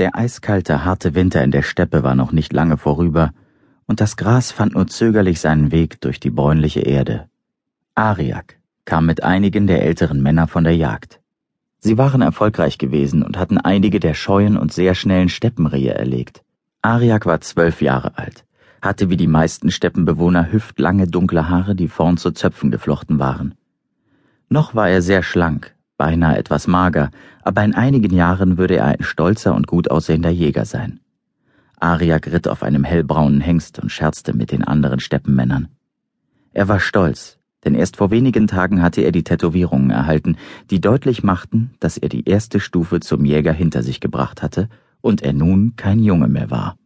Der eiskalte, harte Winter in der Steppe war noch nicht lange vorüber, und das Gras fand nur zögerlich seinen Weg durch die bräunliche Erde. Ariak kam mit einigen der älteren Männer von der Jagd. Sie waren erfolgreich gewesen und hatten einige der scheuen und sehr schnellen Steppenrehe erlegt. Ariak war zwölf Jahre alt, hatte wie die meisten Steppenbewohner hüftlange dunkle Haare, die vorn zu Zöpfen geflochten waren. Noch war er sehr schlank, beinahe etwas mager, aber in einigen Jahren würde er ein stolzer und gut aussehender Jäger sein. Ariak ritt auf einem hellbraunen Hengst und scherzte mit den anderen Steppenmännern. Er war stolz, denn erst vor wenigen Tagen hatte er die Tätowierungen erhalten, die deutlich machten, dass er die erste Stufe zum Jäger hinter sich gebracht hatte und er nun kein Junge mehr war.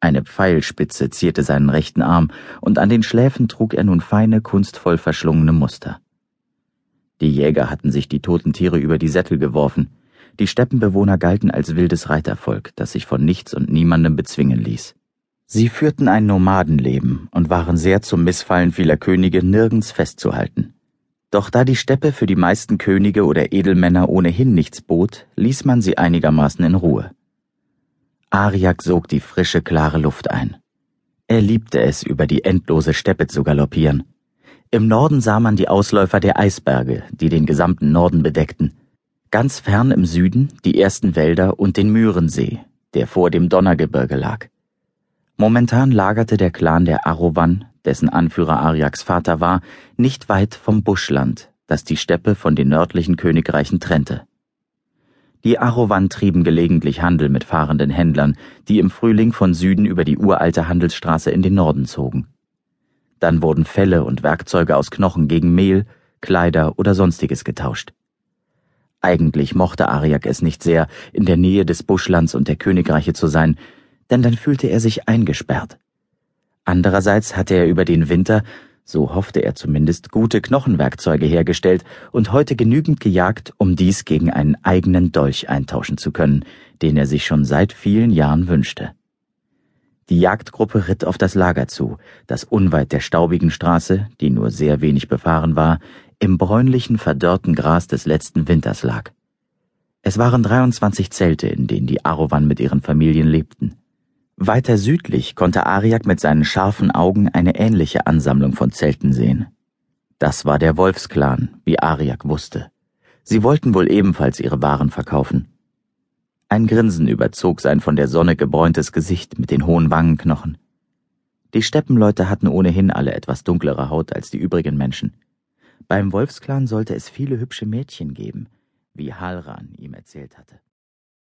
Eine Pfeilspitze zierte seinen rechten Arm, und an den Schläfen trug er nun feine, kunstvoll verschlungene Muster. Die Jäger hatten sich die toten Tiere über die Sättel geworfen. Die Steppenbewohner galten als wildes Reitervolk, das sich von nichts und niemandem bezwingen ließ. Sie führten ein Nomadenleben und waren sehr zum Missfallen vieler Könige nirgends festzuhalten. Doch da die Steppe für die meisten Könige oder Edelmänner ohnehin nichts bot, ließ man sie einigermaßen in Ruhe. Ariak sog die frische, klare Luft ein. Er liebte es, über die endlose Steppe zu galoppieren. Im Norden sah man die Ausläufer der Eisberge, die den gesamten Norden bedeckten. Ganz fern im Süden die ersten Wälder und den Mürensee, der vor dem Donnergebirge lag. Momentan lagerte der Clan der Arowan, dessen Anführer Ariaks Vater war, nicht weit vom Buschland, das die Steppe von den nördlichen Königreichen trennte. Die Arowan trieben gelegentlich Handel mit fahrenden Händlern, die im Frühling von Süden über die uralte Handelsstraße in den Norden zogen. Dann wurden Felle und Werkzeuge aus Knochen gegen Mehl, Kleider oder sonstiges getauscht. Eigentlich mochte Ariak es nicht sehr, in der Nähe des Buschlands und der Königreiche zu sein, denn dann fühlte er sich eingesperrt. Andererseits hatte er über den Winter, so hoffte er zumindest, gute Knochenwerkzeuge hergestellt und heute genügend gejagt, um dies gegen einen eigenen Dolch eintauschen zu können, den er sich schon seit vielen Jahren wünschte. Die Jagdgruppe ritt auf das Lager zu, das unweit der staubigen Straße, die nur sehr wenig befahren war, im bräunlichen, verdörrten Gras des letzten Winters lag. Es waren 23 Zelte, in denen die Arowan mit ihren Familien lebten. Weiter südlich konnte Ariak mit seinen scharfen Augen eine ähnliche Ansammlung von Zelten sehen. Das war der Wolfsklan, wie Ariak wusste. Sie wollten wohl ebenfalls ihre Waren verkaufen. Ein Grinsen überzog sein von der Sonne gebräuntes Gesicht mit den hohen Wangenknochen. Die Steppenleute hatten ohnehin alle etwas dunklere Haut als die übrigen Menschen. Beim Wolfsklan sollte es viele hübsche Mädchen geben, wie Halran ihm erzählt hatte.